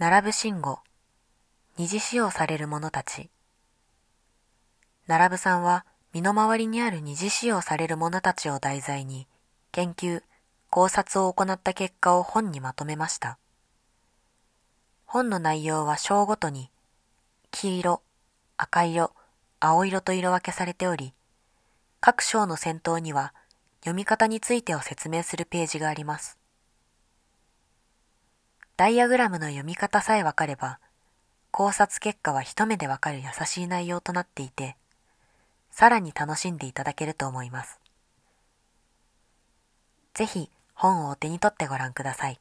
並ぶ信号、二次使用される者たち。並ぶさんは身の回りにある二次使用される者たちを題材に研究、考察を行った結果を本にまとめました。本の内容は章ごとに黄色、赤色、青色と色分けされており、各章の先頭には読み方についてを説明するページがあります。ダイアグラムの読み方さえわかれば、考察結果は一目でわかる優しい内容となっていて、さらに楽しんでいただけると思います。ぜひ本をお手に取ってご覧ください。